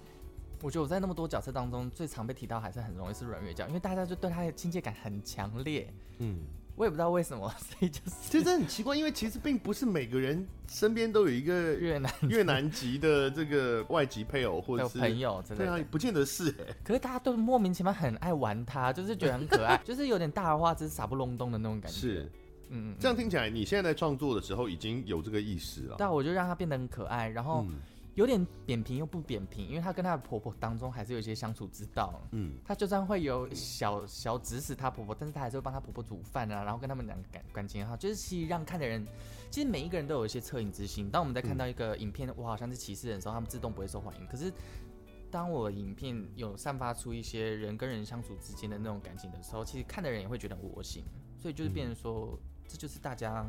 我觉得我在那么多角色当中最常被提到还是很容易是阮月娇，因为大家就对她的亲切感很强烈，嗯。我也不知道为什么，所以就是其实这很奇怪，因为其实并不是每个人身边都有一个越南越南籍的这个外籍配偶或者是朋友，真的对啊，不见得是哎。可是大家都莫名其妙很爱玩他，就是觉得很可爱，就是有点大而化之、傻不隆咚的那种感觉。是，嗯，这样听起来，你现在在创作的时候已经有这个意识了。但我就让他变得很可爱，然后。嗯有点扁平又不扁平，因为她跟她的婆婆当中还是有一些相处之道。嗯，她就算会有小小指使她婆婆，但是她还是会帮她婆婆煮饭啊，然后跟他们两个感感情好，就是其实让看的人，其实每一个人都有一些恻隐之心。当我们在看到一个影片，我好像是歧视人的时候，他们自动不会受欢迎。可是当我影片有散发出一些人跟人相处之间的那种感情的时候，其实看的人也会觉得窝心。所以就是变成说，这就是大家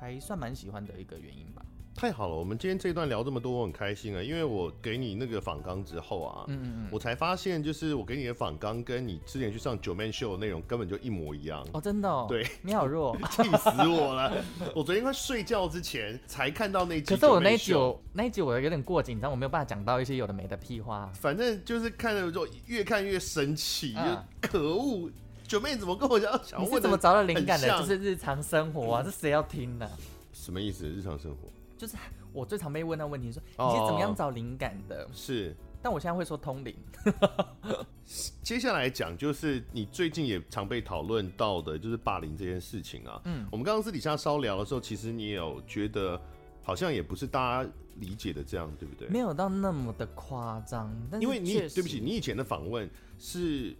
还算蛮喜欢的一个原因吧。太好了，我们今天这一段聊这么多，我很开心啊！因为我给你那个访纲之后啊，嗯嗯我才发现，就是我给你的访纲跟你之前去上九妹秀的内容根本就一模一样哦，真的哦？对，你好弱，气死我了！我昨天快睡觉之前才看到那集，可是我那一集那一集我有点过紧张，我没有办法讲到一些有的没的屁话。反正就是看了之后越看越生气，嗯、就可恶！九妹怎么跟我讲？你是怎么找到灵感的？就是日常生活啊，这谁要听呢？什么意思？日常生活？就是我最常被问到问题，说你是怎么样找灵感的？是，但我现在会说通灵。接下来讲就是你最近也常被讨论到的，就是霸凌这件事情啊。嗯，我们刚刚私底下稍聊的时候，其实你也有觉得好像也不是大家理解的这样，对不对？没有到那么的夸张，因为你对不起，你以前的访问是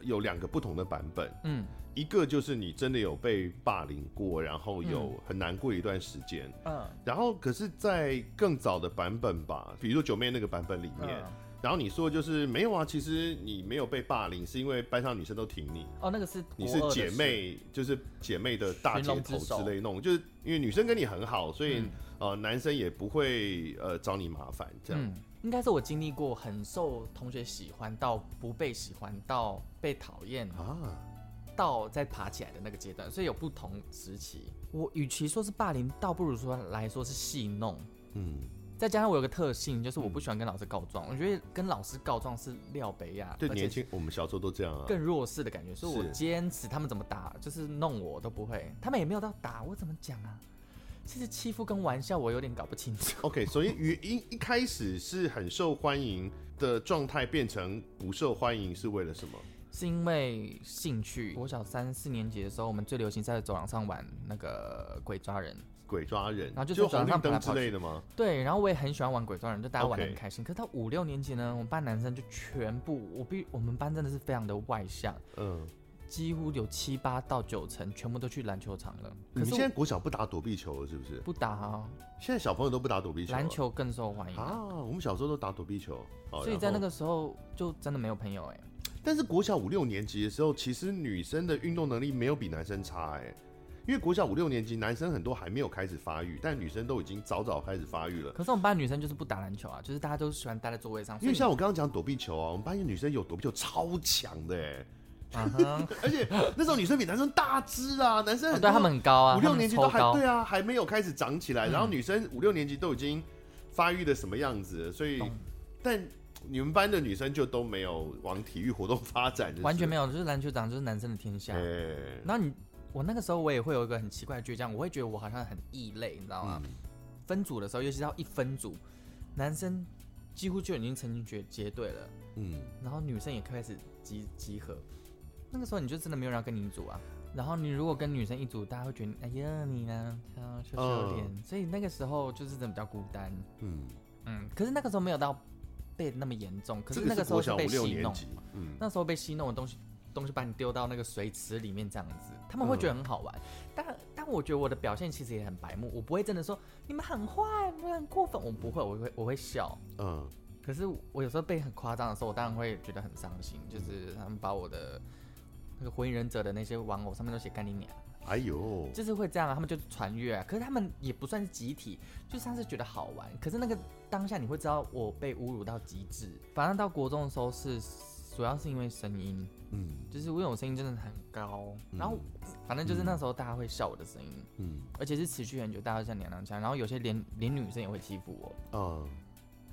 有两个不同的版本。嗯。一个就是你真的有被霸凌过，然后有很难过一段时间，嗯，然后可是，在更早的版本吧，比如说九妹那个版本里面，嗯、然后你说就是没有啊，其实你没有被霸凌，是因为班上女生都挺你。哦，那个是你是姐妹，就是姐妹的大姐头之类那种，就是因为女生跟你很好，所以、嗯、呃男生也不会呃找你麻烦这样。嗯、应该是我经历过很受同学喜欢到不被喜欢到被讨厌。啊。到再爬起来的那个阶段，所以有不同时期。我与其说是霸凌，倒不如说来说是戏弄。嗯，再加上我有个特性，就是我不喜欢跟老师告状。嗯、我觉得跟老师告状是廖北亚。对，年轻我们小时候都这样啊。更弱势的感觉，所以我坚持他们怎么打，就是弄我都不会。他们也没有到打我，怎么讲啊？其实欺负跟玩笑，我有点搞不清楚。OK，所以原因一开始是很受欢迎的状态，变成不受欢迎是为了什么？是因为兴趣。国小三四年级的时候，我们最流行在走廊上玩那个鬼抓人。鬼抓人，然后就是走廊上跑来跑去之类的吗？对，然后我也很喜欢玩鬼抓人，就大家玩得很开心。可是到五六年级呢，我们班男生就全部，我比我们班真的是非常的外向，嗯，几乎有七八到九成全部都去篮球场了。可是你现在国小不打躲避球了是不是？不打啊，现在小朋友都不打躲避球，篮球更受欢迎啊。我们小时候都打躲避球，所以在那个时候就真的没有朋友哎、欸。但是国小五六年级的时候，其实女生的运动能力没有比男生差哎、欸。因为国小五六年级，男生很多还没有开始发育，但女生都已经早早开始发育了。可是我们班女生就是不打篮球啊，就是大家都喜欢待在座位上。因为像我刚刚讲躲避球啊，我们班有女生有躲避球超强的哎、uh. 而且那时候女生比男生大只啊，男生很对他们很高啊，五六年级都还对啊，还没有开始长起来，然后女生五六年级都已经发育的什么样子，所以但你们班的女生就都没有往体育活动发展，完全没有，就是篮球场就是男生的天下。欸、然后你。我那个时候我也会有一个很奇怪的倔强，我会觉得我好像很异类，你知道吗？嗯、分组的时候，尤其是到一分组，男生几乎就已经成群结结队了，嗯，然后女生也开始集集合。那个时候你就真的没有人要跟你一组啊。然后你如果跟女生一组，大家会觉得哎呀你呢，像羞羞脸，所以那个时候就是真的比较孤单，嗯嗯。可是那个时候没有到被那么严重，可是那个时候是被戏弄，嗯，那时候被戏弄的东西。东西把你丢到那个水池里面，这样子，他们会觉得很好玩。嗯、但但我觉得我的表现其实也很白目，我不会真的说你们很坏，你们很过分，我不会，我会我会笑。嗯。可是我有时候被很夸张的时候，我当然会觉得很伤心。就是他们把我的那个火影忍者的那些玩偶上面都写干你娘，哎呦，就是会这样啊，他们就传阅啊。可是他们也不算是集体，就像是觉得好玩。可是那个当下你会知道我被侮辱到极致。反正到国中的时候是。主要是因为声音，嗯，就是因为我声音真的很高，嗯，然后反正就是那时候大家会笑我的声音，嗯，而且是持续很久，大家都像娘娘腔，然后有些连连女生也会欺负我，嗯，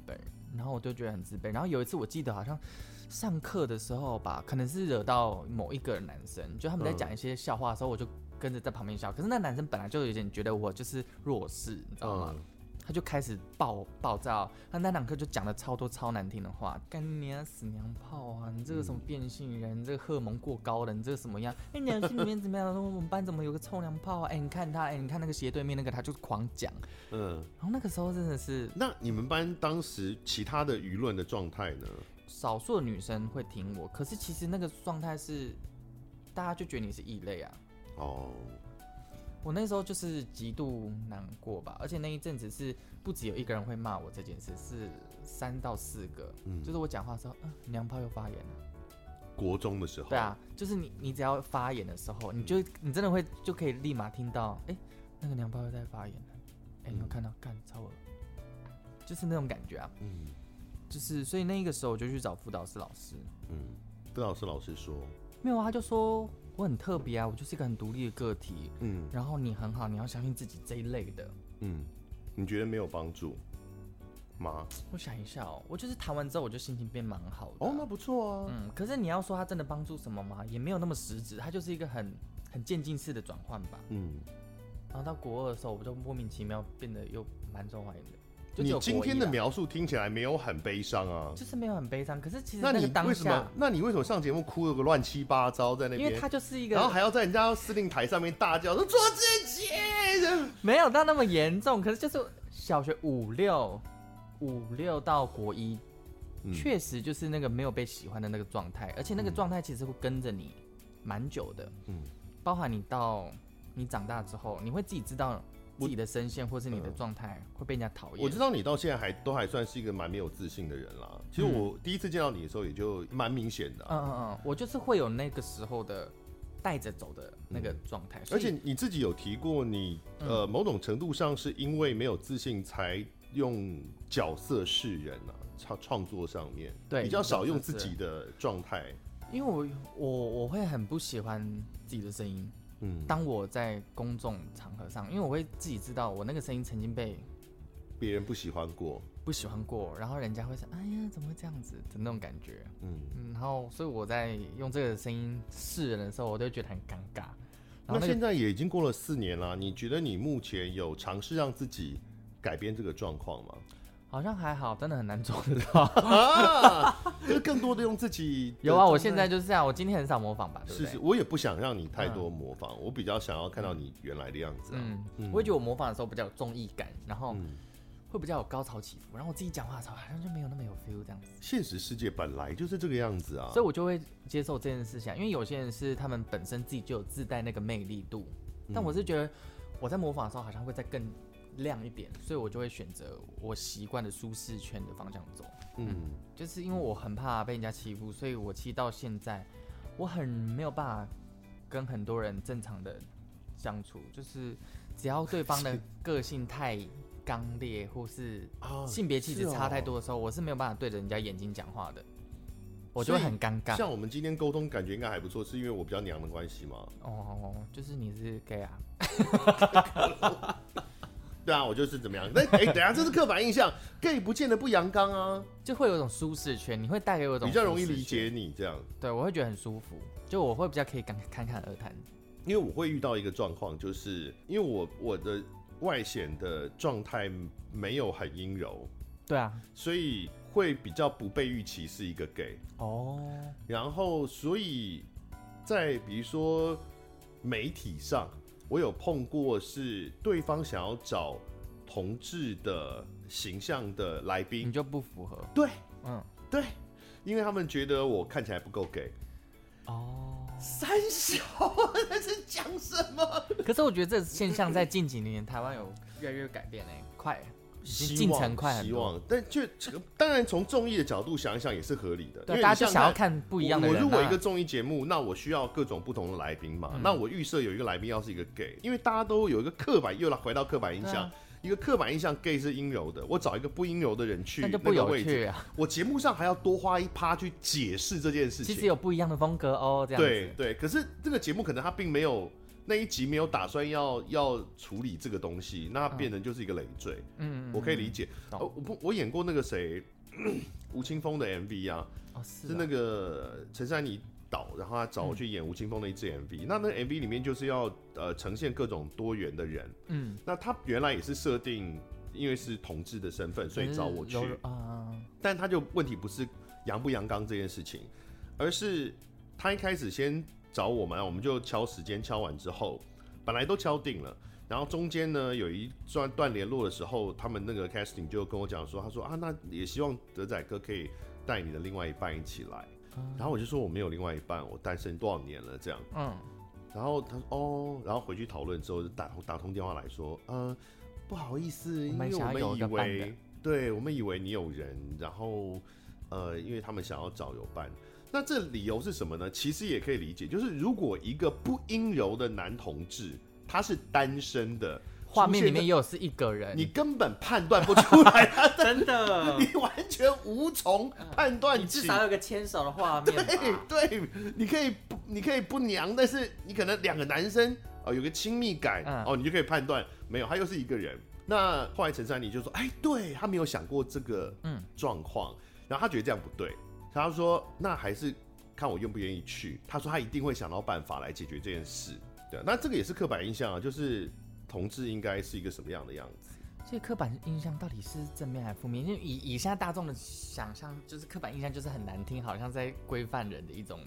对，然后我就觉得很自卑。然后有一次我记得好像上课的时候吧，可能是惹到某一个男生，就他们在讲一些笑话的时候，我就跟着在旁边笑。可是那男生本来就有点觉得我就是弱势，你知道吗？嗯他就开始暴暴躁，他那两课就讲了超多超难听的话，干你啊死娘炮啊！你这个什么变性人，这个荷尔蒙过高的，你这个什么样？哎、欸，你心里面怎么样？我们班怎么有个臭娘炮啊？哎、欸，你看他，哎、欸，你看那个斜对面那个，他就是狂讲。嗯，然后那个时候真的是……那你们班当时其他的舆论的状态呢？少数的女生会听我，可是其实那个状态是，大家就觉得你是异类啊。哦。我那时候就是极度难过吧，而且那一阵子是不只有一个人会骂我这件事，是三到四个。嗯，就是我讲话的时候，嗯，娘炮又发言了。国中的时候。对啊，就是你，你只要发言的时候，你就你真的会就可以立马听到，哎、欸，那个娘炮又在发言了。哎、欸，你有看到？干超了，就是那种感觉啊。嗯。就是，所以那个时候我就去找辅导室老师。嗯，辅导室老师说。没有啊，他就说。我很特别啊，我就是一个很独立的个体。嗯，然后你很好，你要相信自己这一类的。嗯，你觉得没有帮助吗？我想一下哦，我就是谈完之后，我就心情变蛮好的。哦，那不错啊。嗯，可是你要说他真的帮助什么吗？也没有那么实质，他就是一个很很渐进式的转换吧。嗯，然后到国二的时候，我就莫名其妙变得又蛮受欢迎的。你今天的描述听起来没有很悲伤啊，就是没有很悲伤。可是其实那你为什么？那你为什么上节目哭了个乱七八糟在那边？因为他就是一个，然后还要在人家司令台上面大叫说做自己，没有到那么严重。可是就是小学五六五六到国一，确、嗯、实就是那个没有被喜欢的那个状态，而且那个状态其实会跟着你蛮久的。嗯，包含你到你长大之后，你会自己知道。自己的声线或是你的状态会被人家讨厌。我知道你到现在还都还算是一个蛮没有自信的人啦。其实我第一次见到你的时候，也就蛮明显的。嗯嗯嗯，我就是会有那个时候的带着走的那个状态。而且你自己有提过你，你呃某种程度上是因为没有自信才用角色示人啊，创创作上面对比较少用自己的状态。因为我我我会很不喜欢自己的声音。嗯，当我在公众场合上，因为我会自己知道我那个声音曾经被别人不喜欢过，不喜欢过，然后人家会说：“哎呀，怎么会这样子？”的那种感觉。嗯，然后所以我在用这个声音示人的时候，我都觉得很尴尬。那，那现在也已经过了四年了，你觉得你目前有尝试让自己改变这个状况吗？好像还好，真的很难做得到啊。就是更多的用自己。有啊，我现在就是这样。我今天很少模仿吧，对不对？是是，我也不想让你太多模仿，嗯、我比较想要看到你原来的样子、啊。嗯，嗯我也觉得我模仿的时候比较有综艺感，然后会比较有高潮起伏，然后我自己讲话的时候好像就没有那么有 feel 这样子。现实世界本来就是这个样子啊，所以我就会接受这件事情。因为有些人是他们本身自己就有自带那个魅力度，但我是觉得我在模仿的时候好像会再更。亮一点，所以我就会选择我习惯的舒适圈的方向走。嗯，就是因为我很怕被人家欺负，所以我其实到现在我很没有办法跟很多人正常的相处。就是只要对方的个性太刚烈，或是性别气质差太多的时候，我是没有办法对着人家眼睛讲话的，我就会很尴尬。像我们今天沟通感觉应该还不错，是因为我比较娘的关系吗？哦，就是你是 gay 啊。对啊，我就是怎么样？那哎、欸，等下这是刻板印象，gay 不见得不阳刚啊，就会有一种舒适圈，你会带给我一种比较容易理解你这样。对，我会觉得很舒服，就我会比较可以侃侃侃而谈。因为我会遇到一个状况，就是因为我我的外显的状态没有很阴柔，对啊，所以会比较不被预期是一个 gay 哦。然后，所以在比如说媒体上。我有碰过是对方想要找同志的形象的来宾，你就不符合。对，嗯，对，因为他们觉得我看起来不够 gay。哦，三小 那是讲什么？可是我觉得这现象在近几年台湾有越来越改变呢，快。进程快很，希望，但就当然从综艺的角度想一想也是合理的。因为，大家就想要看不一样的人。我如果一个综艺节目，那我需要各种不同的来宾嘛。那我预设有一个来宾要是一个 gay，因为大家都有一个刻板，又来回到刻板印象，一个刻板印象 gay 是阴柔的。我找一个不阴柔的人去那个位置，我节目上还要多花一趴去解释这件事情。其实有不一样的风格哦，这样对对。可是这个节目可能它并没有。那一集没有打算要要处理这个东西，那变成就是一个累赘。嗯，我可以理解。哦，我不，我演过那个谁，吴青峰的 MV 啊，哦，是，啊，是那个陈珊妮导，然后他找我去演吴青峰的一支 MV。嗯，那那个 MV 里面就是要呃呈现各种多元的人。嗯，那他原来也是设定，因为是同志的身份，所以找我去啊。但他就问题不是阳不阳刚这件事情，而是他一开始先。找我们，我们就敲时间，敲完之后，本来都敲定了，然后中间呢有一段段联络的时候，他们那个 casting 就跟我讲说，他说啊，那也希望德仔哥可以带你的另外一半一起来，嗯、然后我就说我没有另外一半，我单身多少年了这样，嗯，然后他说哦，然后回去讨论之后就打打通电话来说，嗯，不好意思，因为我们以为，对我们以为你有人，然后呃，因为他们想要找有伴。那这理由是什么呢？其实也可以理解，就是如果一个不阴柔的男同志，他是单身的，画面里面又是一个人，你根本判断不出来 他真的，你完全无从判断、嗯。你至少有个牵手的画面。对对，你可以不，你可以不娘，但是你可能两个男生哦有个亲密感、嗯、哦，你就可以判断没有，他又是一个人。那后来陈珊妮就说，哎，对他没有想过这个嗯状况，然后他觉得这样不对。他说：“那还是看我愿不愿意去。”他说：“他一定会想到办法来解决这件事。”对，那这个也是刻板印象啊，就是同志应该是一个什么样的样子？所以刻板印象到底是正面还是负面？因为以以现在大众的想象，就是刻板印象就是很难听，好像在规范人的一种。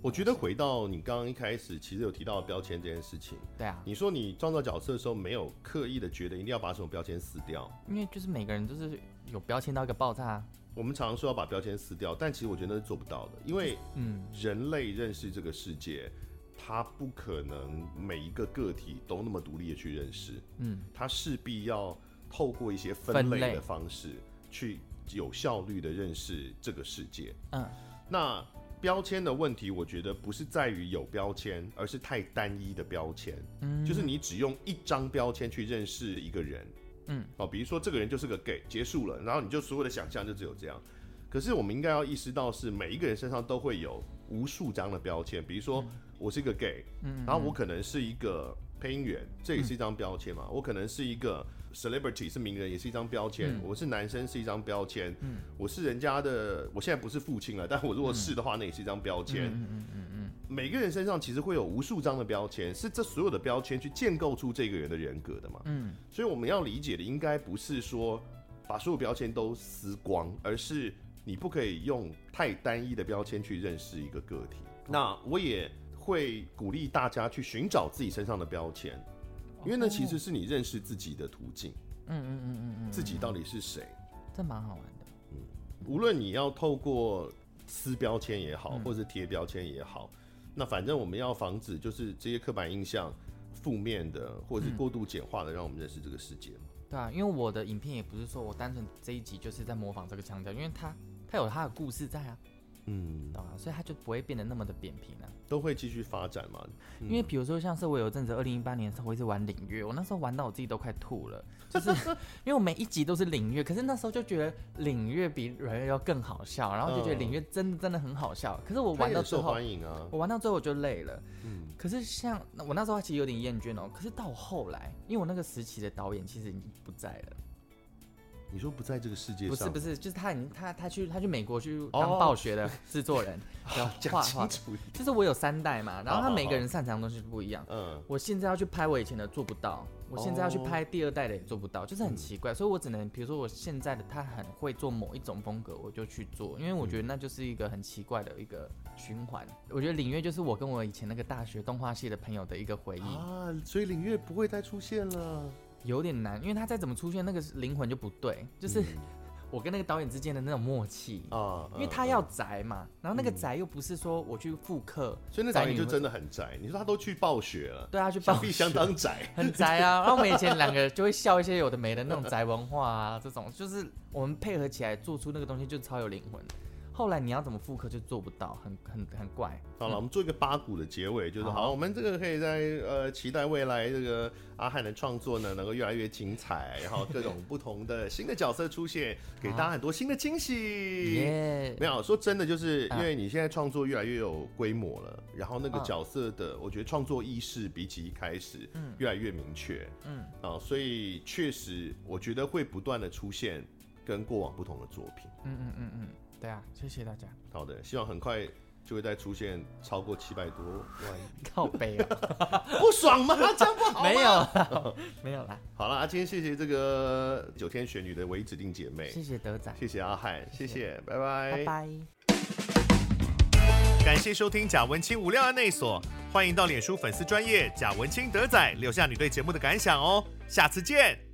我觉得回到你刚刚一开始其实有提到标签这件事情。对啊，你说你创造角色的时候没有刻意的觉得一定要把什么标签撕掉，因为就是每个人都是有标签到一个爆炸。我们常常说要把标签撕掉，但其实我觉得那是做不到的，因为嗯，人类认识这个世界，它不可能每一个个体都那么独立的去认识，嗯，他势必要透过一些分类的方式去有效率的认识这个世界，嗯，那标签的问题，我觉得不是在于有标签，而是太单一的标签，嗯，就是你只用一张标签去认识一个人。嗯，哦，比如说这个人就是个 gay，结束了，然后你就所有的想象就只有这样。可是我们应该要意识到，是每一个人身上都会有无数张的标签。比如说我是一个 gay，嗯，然后我可能是一个配音员，这也是一张标签嘛。我可能是一个 celebrity，是名人，也是一张标签。我是男生，是一张标签。嗯，我是人家的，我现在不是父亲了，但我如果是的话，那也是一张标签。嗯嗯嗯嗯。每个人身上其实会有无数张的标签，是这所有的标签去建构出这个人的人格的嘛？嗯，所以我们要理解的应该不是说把所有标签都撕光，而是你不可以用太单一的标签去认识一个个体。那我也会鼓励大家去寻找自己身上的标签，因为那其实是你认识自己的途径。嗯嗯嗯嗯嗯，自己到底是谁？这蛮好玩的。嗯，无论你要透过撕标签也好，或者贴标签也好，那反正我们要防止就是这些刻板印象负面的，或者是过度简化的，让我们认识这个世界嘛。对啊，因为我的影片也不是说我单纯这一集就是在模仿这个腔调，因为它它有它的故事在啊。嗯，啊，所以它就不会变得那么的扁平了，都会继续发展嘛。因为比如说像是我有阵子二零一八年的时候，我一直玩领月，我那时候玩到我自己都快吐了，就是 因为我每一集都是领月，可是那时候就觉得领月比软月要更好笑，然后就觉得领月真的真的很好笑。可是我玩到最后，我玩到最后我就累了。嗯，可是像我那时候其实有点厌倦哦。可是到后来，因为我那个时期的导演其实已经不在了。你说不在这个世界上？不是不是，就是他已经他他去他去美国去当暴雪的制作人，要画画。就是我有三代嘛，然后他每个人擅长的东西不一样。嗯，我现在要去拍我以前的做不到，我现在要去拍第二代的也做不到，就是很奇怪。所以我只能比如说我现在的他很会做某一种风格，我就去做，因为我觉得那就是一个很奇怪的一个循环。我觉得领月就是我跟我以前那个大学动画系的朋友的一个回忆啊，所以领月不会再出现了。有点难，因为他再怎么出现，那个灵魂就不对，就是 我跟那个导演之间的那种默契啊。因为他要宅嘛，然后那个宅又不是说我去复刻，所以那导演就真的很宅。你说他都去暴雪了，对啊，去暴雪相当宅，很宅啊。然后我们以前两个就会笑一些有的没的那种宅文化啊，这种就是我们配合起来做出那个东西，就超有灵魂。后来你要怎么复刻就做不到，很很很怪。好了，我们做一个八股的结尾，就是好，我们这个可以在呃期待未来这个阿汉的创作呢，能够越来越精彩，然后各种不同的新的角色出现，给大家很多新的惊喜。耶，没有说真的，就是因为你现在创作越来越有规模了，然后那个角色的，我觉得创作意识比起一开始，嗯，越来越明确，嗯，啊，所以确实我觉得会不断的出现跟过往不同的作品。嗯嗯嗯嗯。对啊，谢谢大家。好的，希望很快就会再出现超过七百多万。靠背啊，不爽吗？这样不好吗？没有，没有啦。好了，今天谢谢这个九天玄女的唯一指定姐妹。谢谢德仔，谢谢阿汉，谢谢，谢谢，拜拜，拜拜。感谢收听贾文清无料案内所，欢迎到脸书粉丝专业贾文清德仔留下你对节目的感想哦。下次见。